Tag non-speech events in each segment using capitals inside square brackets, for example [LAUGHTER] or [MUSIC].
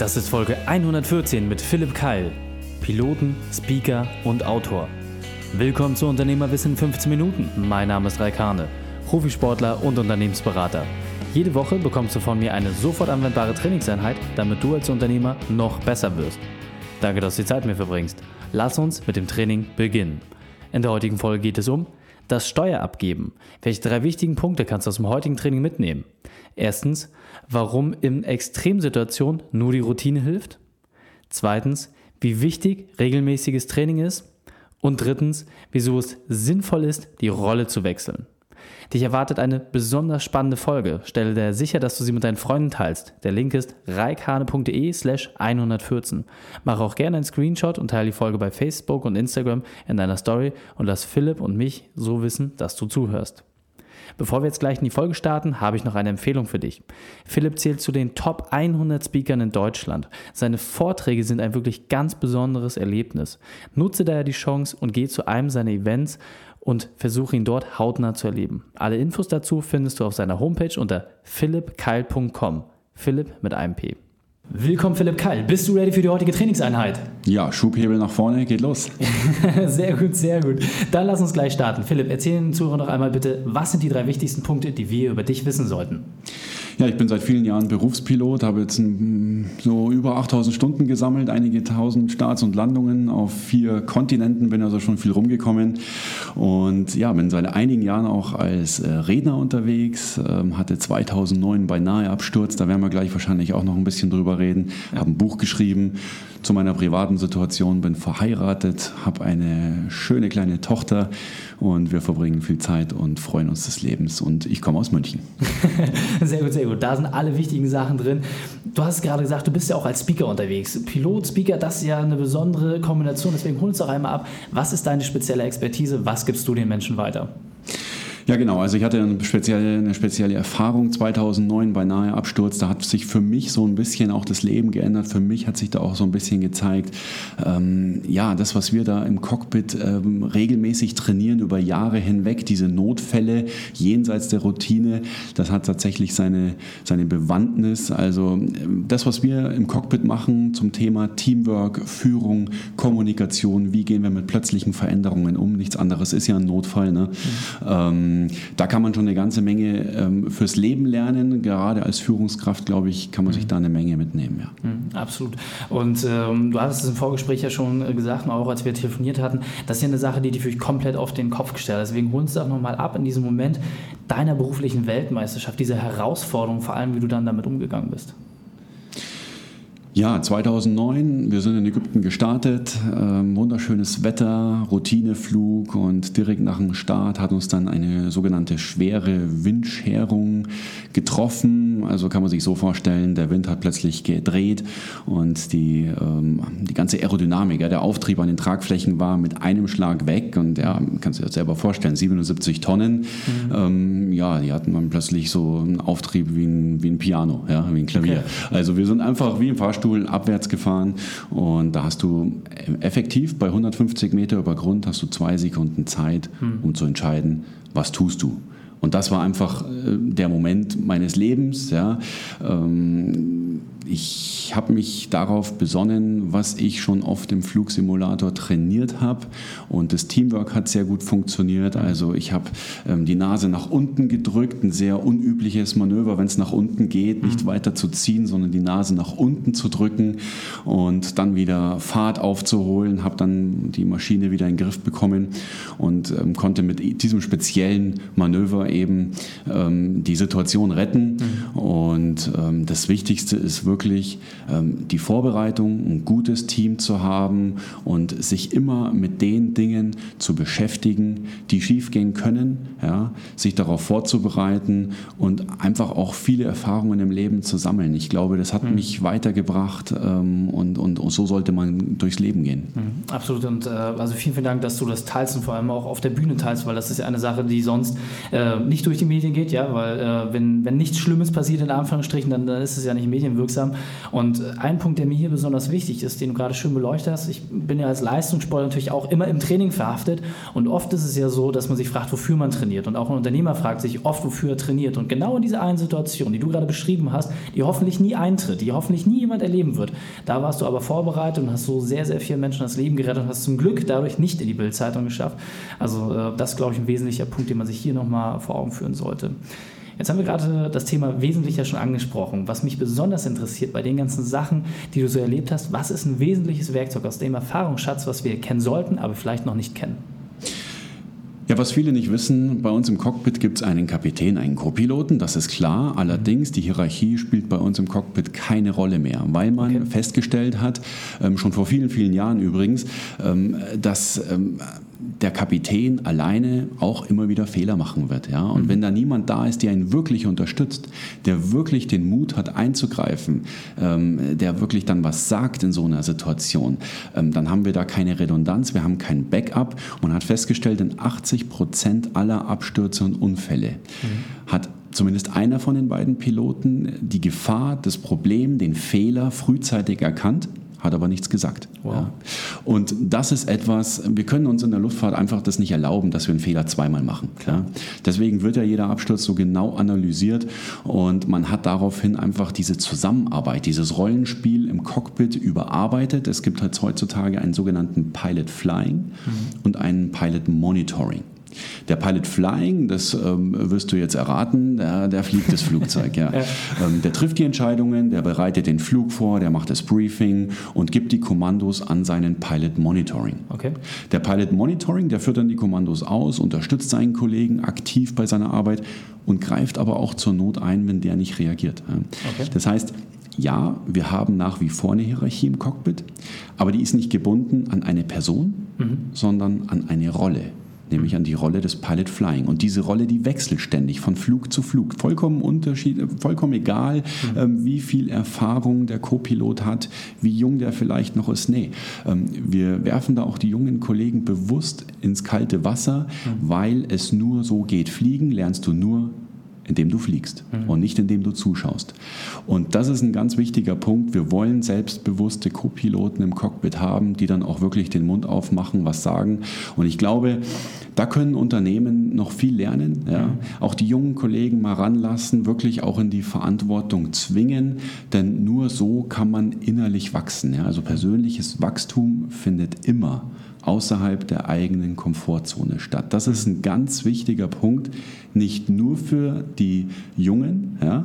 Das ist Folge 114 mit Philipp Keil, Piloten, Speaker und Autor. Willkommen zu Unternehmerwissen in 15 Minuten. Mein Name ist Raikane, Profisportler und Unternehmensberater. Jede Woche bekommst du von mir eine sofort anwendbare Trainingseinheit, damit du als Unternehmer noch besser wirst. Danke, dass du die Zeit mit mir verbringst. Lass uns mit dem Training beginnen. In der heutigen Folge geht es um das Steuerabgeben. Welche drei wichtigen Punkte kannst du aus dem heutigen Training mitnehmen? Erstens, warum in Extremsituationen nur die Routine hilft. Zweitens, wie wichtig regelmäßiges Training ist. Und drittens, wieso es sinnvoll ist, die Rolle zu wechseln. Dich erwartet eine besonders spannende Folge. Stelle dir sicher, dass du sie mit deinen Freunden teilst. Der Link ist reikane.de slash 114. Mach auch gerne einen Screenshot und teile die Folge bei Facebook und Instagram in deiner Story und lass Philipp und mich so wissen, dass du zuhörst. Bevor wir jetzt gleich in die Folge starten, habe ich noch eine Empfehlung für dich. Philipp zählt zu den Top 100 Speakern in Deutschland. Seine Vorträge sind ein wirklich ganz besonderes Erlebnis. Nutze daher die Chance und geh zu einem seiner Events und versuche ihn dort hautnah zu erleben. Alle Infos dazu findest du auf seiner Homepage unter philippkeil.com. Philipp mit einem P. Willkommen Philipp Keil. Bist du ready für die heutige Trainingseinheit? Ja, Schubhebel nach vorne, geht los. [LAUGHS] sehr gut, sehr gut. Dann lass uns gleich starten. Philipp, erzähl den Zuhörern noch einmal bitte, was sind die drei wichtigsten Punkte, die wir über dich wissen sollten? Ja, ich bin seit vielen Jahren Berufspilot, habe jetzt so über 8000 Stunden gesammelt, einige tausend Starts und Landungen auf vier Kontinenten, bin also schon viel rumgekommen und ja, bin seit einigen Jahren auch als äh, Redner unterwegs, ähm, hatte 2009 beinahe Absturz, da werden wir gleich wahrscheinlich auch noch ein bisschen drüber reden, habe ein Buch geschrieben zu meiner privaten Situation, bin verheiratet, habe eine schöne kleine Tochter und wir verbringen viel Zeit und freuen uns des Lebens und ich komme aus München. [LAUGHS] sehr gut, sehr gut. Da sind alle wichtigen Sachen drin. Du hast gerade gesagt, du bist ja auch als Speaker unterwegs. Pilot, Speaker, das ist ja eine besondere Kombination, deswegen hol uns doch einmal ab. Was ist deine spezielle Expertise? Was gibst du den Menschen weiter? Ja, genau. Also ich hatte eine spezielle, eine spezielle Erfahrung 2009 bei nahe Absturz. Da hat sich für mich so ein bisschen auch das Leben geändert. Für mich hat sich da auch so ein bisschen gezeigt, ähm, ja, das, was wir da im Cockpit ähm, regelmäßig trainieren über Jahre hinweg, diese Notfälle jenseits der Routine, das hat tatsächlich seine, seine Bewandtnis. Also ähm, das, was wir im Cockpit machen zum Thema Teamwork, Führung, Kommunikation, wie gehen wir mit plötzlichen Veränderungen um? Nichts anderes ist ja ein Notfall. Ne? Mhm. Ähm, da kann man schon eine ganze Menge ähm, fürs Leben lernen. Gerade als Führungskraft, glaube ich, kann man sich mhm. da eine Menge mitnehmen. Ja. Mhm, absolut. Und ähm, du hattest es im Vorgespräch ja schon äh, gesagt, auch als wir telefoniert hatten, das ist ja eine Sache, die dich wirklich komplett auf den Kopf gestellt hat. Deswegen holen uns doch nochmal ab in diesem Moment deiner beruflichen Weltmeisterschaft, diese Herausforderung, vor allem wie du dann damit umgegangen bist. Ja, 2009, wir sind in Ägypten gestartet, ähm, wunderschönes Wetter, Routineflug und direkt nach dem Start hat uns dann eine sogenannte schwere Windscherung getroffen. Also kann man sich so vorstellen, der Wind hat plötzlich gedreht und die, ähm, die ganze Aerodynamik, ja, der Auftrieb an den Tragflächen war mit einem Schlag weg und ja, kannst du dir selber vorstellen, 77 Tonnen, mhm. ähm, ja, die hatten dann plötzlich so einen Auftrieb wie ein, wie ein Piano, ja, wie ein Klavier. Okay. Also wir sind einfach wie im Fahrstuhl Fahrstuhl abwärts gefahren und da hast du effektiv bei 150 Meter über Grund hast du zwei Sekunden Zeit, hm. um zu entscheiden, was tust du. Und das war einfach äh, der Moment meines Lebens. Ja. Ähm, ich habe mich darauf besonnen, was ich schon oft im Flugsimulator trainiert habe. Und das Teamwork hat sehr gut funktioniert. Also ich habe ähm, die Nase nach unten gedrückt, ein sehr unübliches Manöver, wenn es nach unten geht, nicht mhm. weiter zu ziehen, sondern die Nase nach unten zu drücken und dann wieder Fahrt aufzuholen. Habe dann die Maschine wieder in den Griff bekommen und ähm, konnte mit diesem speziellen Manöver eben ähm, die Situation retten. Mhm. Und ähm, das Wichtigste ist wirklich, ähm, die Vorbereitung, ein gutes Team zu haben und sich immer mit den Dingen zu beschäftigen, die schiefgehen können, ja, sich darauf vorzubereiten und einfach auch viele Erfahrungen im Leben zu sammeln. Ich glaube, das hat mhm. mich weitergebracht ähm, und, und, und, so sollte man durchs Leben gehen. Mhm. Absolut und äh, also vielen, vielen Dank, dass du das teilst und vor allem auch auf der Bühne teilst, weil das ist ja eine Sache, die sonst äh, nicht durch die Medien geht, ja, weil äh, wenn, wenn nichts Schlimmes passiert in Anführungsstrichen, dann, dann ist es ja nicht medienwirksam. Und Und ein Punkt, der mir hier besonders wichtig ist, den du gerade schön beleuchtet hast, ich bin ja als Leistungssportler natürlich auch immer im Training verhaftet und oft ist es ja so, dass man sich fragt, wofür man trainiert und auch ein Unternehmer fragt sich oft, wofür er trainiert und genau in dieser einen Situation, die du gerade beschrieben hast, die hoffentlich nie eintritt, die hoffentlich nie jemand erleben wird, da warst du aber vorbereitet und hast so sehr, sehr vielen Menschen das Leben gerettet und hast zum Glück dadurch nicht in die Bildzeitung geschafft. Also äh, das glaube ich, ein wesentlicher Punkt, den man sich hier nochmal vor Augen führen sollte. Jetzt haben wir gerade das Thema Wesentlicher schon angesprochen. Was mich besonders interessiert bei den ganzen Sachen, die du so erlebt hast, was ist ein wesentliches Werkzeug aus dem Erfahrungsschatz, was wir kennen sollten, aber vielleicht noch nicht kennen? Ja, was viele nicht wissen, bei uns im Cockpit gibt es einen Kapitän, einen Co-Piloten, das ist klar. Allerdings, die Hierarchie spielt bei uns im Cockpit keine Rolle mehr, weil man okay. festgestellt hat, ähm, schon vor vielen, vielen Jahren übrigens, ähm, dass ähm, der Kapitän alleine auch immer wieder Fehler machen wird. Ja? Und mhm. wenn da niemand da ist, der ihn wirklich unterstützt, der wirklich den Mut hat einzugreifen, ähm, der wirklich dann was sagt in so einer Situation, ähm, dann haben wir da keine Redundanz, wir haben kein Backup. Man hat festgestellt, in 80 Prozent aller Abstürze und Unfälle mhm. hat zumindest einer von den beiden Piloten die Gefahr, das Problem, den Fehler frühzeitig erkannt hat aber nichts gesagt. Wow. Ja. Und das ist etwas, wir können uns in der Luftfahrt einfach das nicht erlauben, dass wir einen Fehler zweimal machen. Ja. Deswegen wird ja jeder Absturz so genau analysiert und man hat daraufhin einfach diese Zusammenarbeit, dieses Rollenspiel im Cockpit überarbeitet. Es gibt halt heutzutage einen sogenannten Pilot Flying mhm. und einen Pilot Monitoring. Der Pilot Flying, das ähm, wirst du jetzt erraten, der, der fliegt das Flugzeug. ja. [LAUGHS] ja. Ähm, der trifft die Entscheidungen, der bereitet den Flug vor, der macht das Briefing und gibt die Kommandos an seinen Pilot Monitoring. Okay. Der Pilot Monitoring, der führt dann die Kommandos aus, unterstützt seinen Kollegen aktiv bei seiner Arbeit und greift aber auch zur Not ein, wenn der nicht reagiert. Okay. Das heißt, ja, wir haben nach wie vor eine Hierarchie im Cockpit, aber die ist nicht gebunden an eine Person, mhm. sondern an eine Rolle nämlich an die Rolle des Pilot Flying. Und diese Rolle, die wechselt ständig von Flug zu Flug. Vollkommen Unterschied, vollkommen egal, mhm. ähm, wie viel Erfahrung der Co-Pilot hat, wie jung der vielleicht noch ist. Nee, ähm, wir werfen da auch die jungen Kollegen bewusst ins kalte Wasser, mhm. weil es nur so geht. Fliegen lernst du nur indem du fliegst mhm. und nicht indem du zuschaust. Und das ist ein ganz wichtiger Punkt. Wir wollen selbstbewusste Co-Piloten im Cockpit haben, die dann auch wirklich den Mund aufmachen, was sagen. Und ich glaube, da können Unternehmen noch viel lernen. Ja. Mhm. Auch die jungen Kollegen mal ranlassen, wirklich auch in die Verantwortung zwingen, denn nur so kann man innerlich wachsen. Ja. Also persönliches Wachstum findet immer außerhalb der eigenen Komfortzone statt. Das ist ein ganz wichtiger Punkt, nicht nur für die Jungen, ja,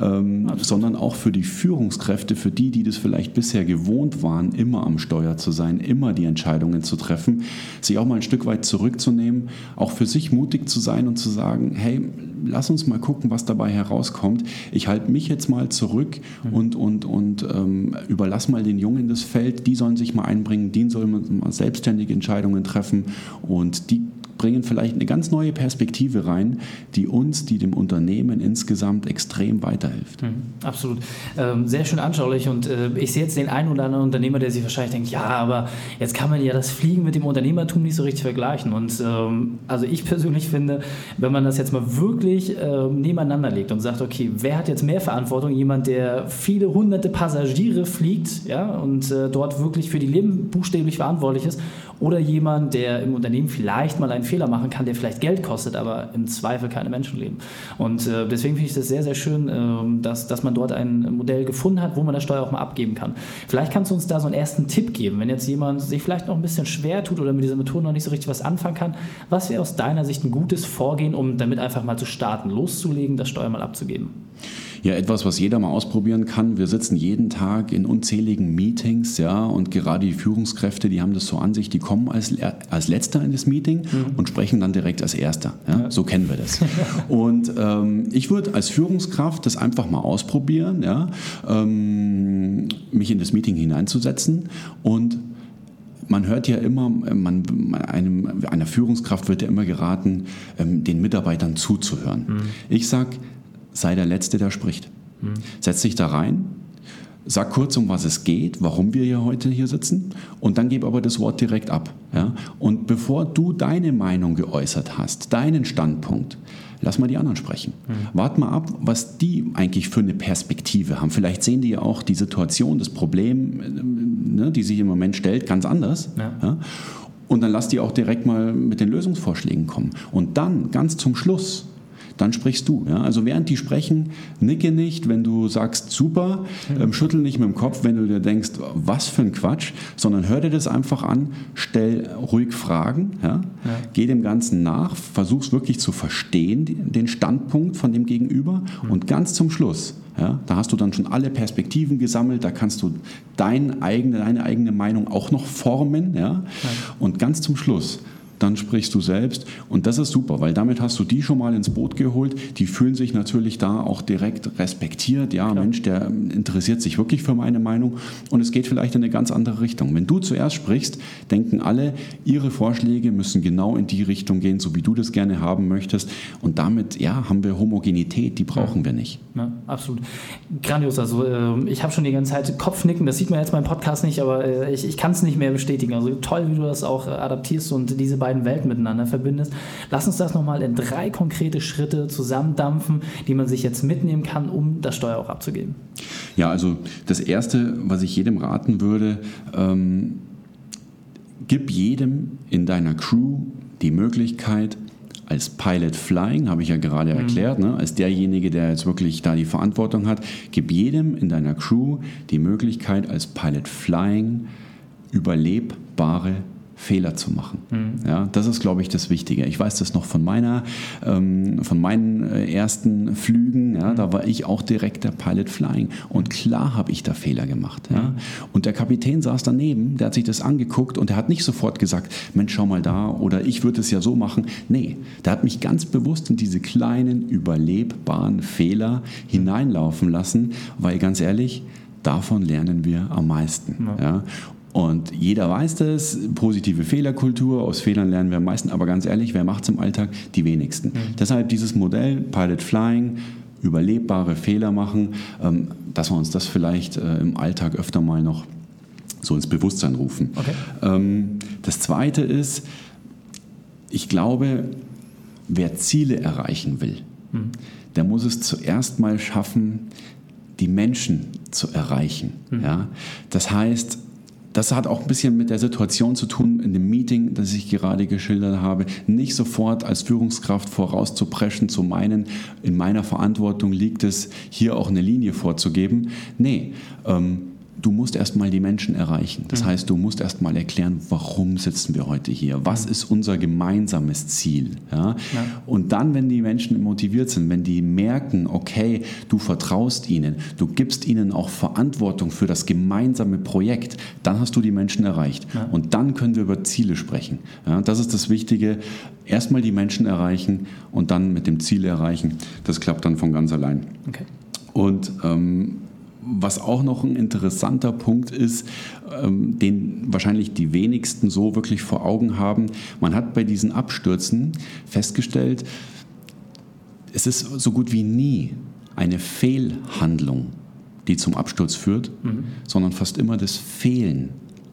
ähm, sondern auch für die Führungskräfte, für die, die das vielleicht bisher gewohnt waren, immer am Steuer zu sein, immer die Entscheidungen zu treffen, sich auch mal ein Stück weit zurückzunehmen, auch für sich mutig zu sein und zu sagen, hey, lass uns mal gucken, was dabei herauskommt. Ich halte mich jetzt mal zurück mhm. und, und, und ähm, überlass mal den Jungen das Feld, die sollen sich mal einbringen, die sollen mal selbstständige Entscheidungen treffen und die bringen vielleicht eine ganz neue Perspektive rein, die uns, die dem Unternehmen insgesamt extrem weiterhilft. Mhm, absolut. Ähm, sehr schön anschaulich und äh, ich sehe jetzt den einen oder anderen Unternehmer, der sich wahrscheinlich denkt, ja, aber jetzt kann man ja das Fliegen mit dem Unternehmertum nicht so richtig vergleichen. Und ähm, also ich [LAUGHS] persönlich finde, wenn man das jetzt mal wirklich äh, nebeneinander legt und sagt, okay, wer hat jetzt mehr Verantwortung? Jemand, der viele hunderte Passagiere fliegt ja, und äh, dort wirklich für die Leben buchstäblich verantwortlich ist oder jemand, der im Unternehmen vielleicht mal einen Fehler machen kann, der vielleicht Geld kostet, aber im Zweifel keine Menschenleben. Und äh, deswegen finde ich das sehr, sehr schön, äh, dass, dass man dort ein Modell gefunden hat, wo man das Steuer auch mal abgeben kann. Vielleicht kannst du uns da so einen ersten Tipp geben, wenn jetzt jemand sich vielleicht noch ein bisschen schwer tut oder mit dieser Methode noch nicht so richtig was anfangen kann. Was wäre aus deiner Sicht ein gutes Vorgehen, um damit einfach mal zu starten, loszulegen, das Steuer mal abzugeben? Ja etwas, was jeder mal ausprobieren kann. Wir sitzen jeden Tag in unzähligen Meetings, ja, und gerade die Führungskräfte, die haben das so an sich, die kommen als, als Letzter in das Meeting mhm. und sprechen dann direkt als Erster. Ja? Ja. So kennen wir das. [LAUGHS] und ähm, ich würde als Führungskraft das einfach mal ausprobieren, ja, ähm, mich in das Meeting hineinzusetzen und man hört ja immer, man, einem, einer Führungskraft wird ja immer geraten, ähm, den Mitarbeitern zuzuhören. Mhm. Ich sage, sei der Letzte, der spricht. Mhm. Setz dich da rein, sag kurz, um was es geht, warum wir hier heute hier sitzen und dann gebe aber das Wort direkt ab. Ja? Und bevor du deine Meinung geäußert hast, deinen Standpunkt, lass mal die anderen sprechen. Mhm. Wart mal ab, was die eigentlich für eine Perspektive haben. Vielleicht sehen die ja auch die Situation, das Problem, ne, die sich im Moment stellt, ganz anders. Ja. Ja? Und dann lass die auch direkt mal mit den Lösungsvorschlägen kommen. Und dann, ganz zum Schluss, dann sprichst du. Ja? Also während die sprechen, nicke nicht, wenn du sagst super, ähm, schüttel nicht mit dem Kopf, wenn du dir denkst, was für ein Quatsch, sondern hör dir das einfach an, stell ruhig Fragen, ja? ja. geh dem Ganzen nach, versuch's wirklich zu verstehen, den Standpunkt von dem Gegenüber mhm. und ganz zum Schluss, ja, da hast du dann schon alle Perspektiven gesammelt, da kannst du dein eigene, deine eigene Meinung auch noch formen. Ja? Und ganz zum Schluss dann sprichst du selbst. Und das ist super, weil damit hast du die schon mal ins Boot geholt. Die fühlen sich natürlich da auch direkt respektiert. Ja, Klar. Mensch, der interessiert sich wirklich für meine Meinung. Und es geht vielleicht in eine ganz andere Richtung. Wenn du zuerst sprichst, denken alle, ihre Vorschläge müssen genau in die Richtung gehen, so wie du das gerne haben möchtest. Und damit, ja, haben wir Homogenität, die brauchen ja. wir nicht. Ja, absolut. Grandios. Also äh, ich habe schon die ganze Zeit Kopfnicken, das sieht man jetzt beim Podcast nicht, aber äh, ich, ich kann es nicht mehr bestätigen. Also toll, wie du das auch äh, adaptierst und diese beiden beiden Welten miteinander verbindest. Lass uns das nochmal in drei konkrete Schritte zusammendampfen, die man sich jetzt mitnehmen kann, um das Steuer auch abzugeben. Ja, also das Erste, was ich jedem raten würde, ähm, gib jedem in deiner Crew die Möglichkeit, als Pilot Flying, habe ich ja gerade mhm. erklärt, ne, als derjenige, der jetzt wirklich da die Verantwortung hat, gib jedem in deiner Crew die Möglichkeit, als Pilot Flying überlebbare Fehler zu machen. Mhm. Ja, das ist, glaube ich, das Wichtige. Ich weiß das noch von meiner, ähm, von meinen äh, ersten Flügen. Ja, mhm. Da war ich auch direkt der Pilot Flying und klar habe ich da Fehler gemacht. Ja. Mhm. Und der Kapitän saß daneben, der hat sich das angeguckt und der hat nicht sofort gesagt, Mensch, schau mal da oder ich würde es ja so machen. Nee, der hat mich ganz bewusst in diese kleinen überlebbaren Fehler hineinlaufen lassen, weil ganz ehrlich, davon lernen wir am meisten. Ja. Und jeder weiß das, positive Fehlerkultur, aus Fehlern lernen wir am meisten, aber ganz ehrlich, wer macht es im Alltag? Die wenigsten. Mhm. Deshalb dieses Modell Pilot Flying, überlebbare Fehler machen, ähm, dass wir uns das vielleicht äh, im Alltag öfter mal noch so ins Bewusstsein rufen. Okay. Ähm, das Zweite ist, ich glaube, wer Ziele erreichen will, mhm. der muss es zuerst mal schaffen, die Menschen zu erreichen. Mhm. Ja? Das heißt, das hat auch ein bisschen mit der Situation zu tun in dem Meeting, das ich gerade geschildert habe. Nicht sofort als Führungskraft vorauszupreschen, zu meinen, in meiner Verantwortung liegt es, hier auch eine Linie vorzugeben. Nee, ähm, du musst erstmal die Menschen erreichen. Das mhm. heißt, du musst erstmal erklären, warum sitzen wir heute hier? Was ist unser gemeinsames Ziel? Ja? ja? Und dann, wenn die Menschen motiviert sind, wenn die merken, okay, du vertraust ihnen, du gibst ihnen auch Verantwortung für das gemeinsame Projekt, dann hast du die Menschen erreicht. Ja. Und dann können wir über Ziele sprechen. Das ist das Wichtige. Erstmal die Menschen erreichen und dann mit dem Ziel erreichen. Das klappt dann von ganz allein. Okay. Und ähm, was auch noch ein interessanter Punkt ist, ähm, den wahrscheinlich die wenigsten so wirklich vor Augen haben, man hat bei diesen Abstürzen festgestellt, es ist so gut wie nie eine Fehlhandlung, die zum Absturz führt, mhm. sondern fast immer das Fehlen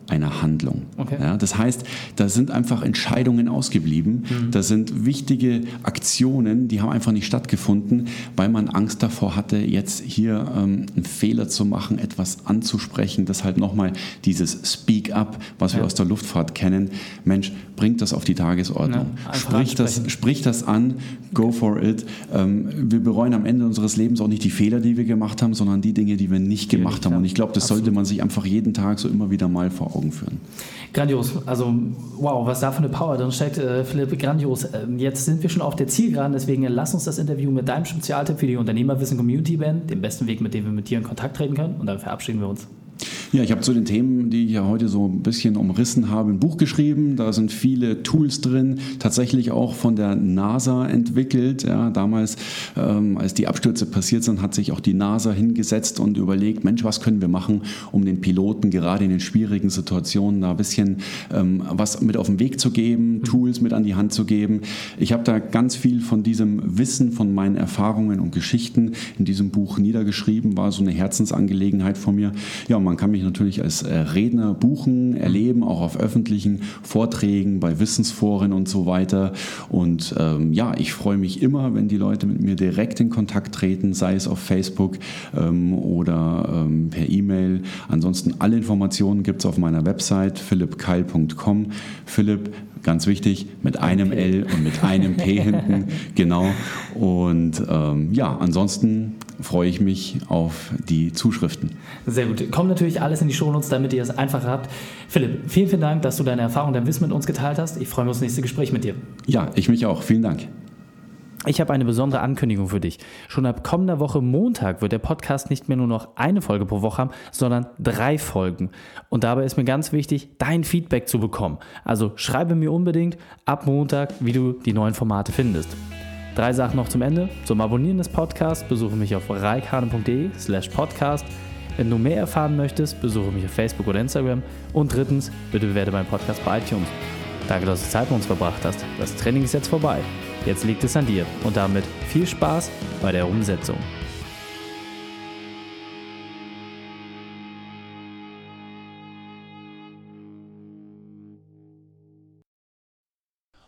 einer Handlung. Okay. Ja, das heißt, da sind einfach Entscheidungen ausgeblieben, mhm. da sind wichtige Aktionen, die haben einfach nicht stattgefunden, weil man Angst davor hatte, jetzt hier ähm, einen Fehler zu machen, etwas anzusprechen, das halt nochmal dieses Speak Up, was ja. wir aus der Luftfahrt kennen, Mensch, bringt das auf die Tagesordnung, ja, sprich, das, sprich das an, go for it. Ähm, wir bereuen am Ende unseres Lebens auch nicht die Fehler, die wir gemacht haben, sondern die Dinge, die wir nicht gemacht haben. Und ich glaube, das Absolut. sollte man sich einfach jeden Tag so immer wieder mal vor Augen Augen führen. Grandios. Also, wow, was da für eine Power drin steckt, äh, Philipp, grandios. Ähm, jetzt sind wir schon auf der Zielgeraden, deswegen lass uns das Interview mit deinem Spezialtipp für die Unternehmerwissen Community beenden, dem besten Weg, mit dem wir mit dir in Kontakt treten können. Und dann verabschieden wir uns. Ja, ich habe zu den Themen, die ich ja heute so ein bisschen umrissen habe, ein Buch geschrieben. Da sind viele Tools drin, tatsächlich auch von der NASA entwickelt. Ja, damals, ähm, als die Abstürze passiert sind, hat sich auch die NASA hingesetzt und überlegt, Mensch, was können wir machen, um den Piloten gerade in den schwierigen Situationen da ein bisschen ähm, was mit auf den Weg zu geben, Tools mit an die Hand zu geben. Ich habe da ganz viel von diesem Wissen, von meinen Erfahrungen und Geschichten in diesem Buch niedergeschrieben, war so eine Herzensangelegenheit von mir. Ja, man kann mich natürlich als äh, Redner buchen, erleben, auch auf öffentlichen Vorträgen, bei Wissensforen und so weiter. Und ähm, ja, ich freue mich immer, wenn die Leute mit mir direkt in Kontakt treten, sei es auf Facebook ähm, oder ähm, per E-Mail. Ansonsten alle Informationen gibt es auf meiner Website philippkeil.com. Philipp, ganz wichtig, mit einem L und mit einem P hinten, [LAUGHS] genau. Und ähm, ja, ansonsten freue ich mich auf die Zuschriften. Sehr gut. Kommt natürlich alles in die Shownotes, damit ihr es einfacher habt. Philipp, vielen, vielen Dank, dass du deine Erfahrung, dein Wissen mit uns geteilt hast. Ich freue mich auf das nächste Gespräch mit dir. Ja, ich mich auch. Vielen Dank. Ich habe eine besondere Ankündigung für dich. Schon ab kommender Woche Montag wird der Podcast nicht mehr nur noch eine Folge pro Woche haben, sondern drei Folgen. Und dabei ist mir ganz wichtig, dein Feedback zu bekommen. Also schreibe mir unbedingt ab Montag, wie du die neuen Formate findest. Drei Sachen noch zum Ende. Zum Abonnieren des Podcasts besuche mich auf reikane.de slash podcast. Wenn du mehr erfahren möchtest, besuche mich auf Facebook oder Instagram. Und drittens, bitte bewerte meinen Podcast bei iTunes. Danke, dass du Zeit mit uns verbracht hast. Das Training ist jetzt vorbei. Jetzt liegt es an dir und damit viel Spaß bei der Umsetzung.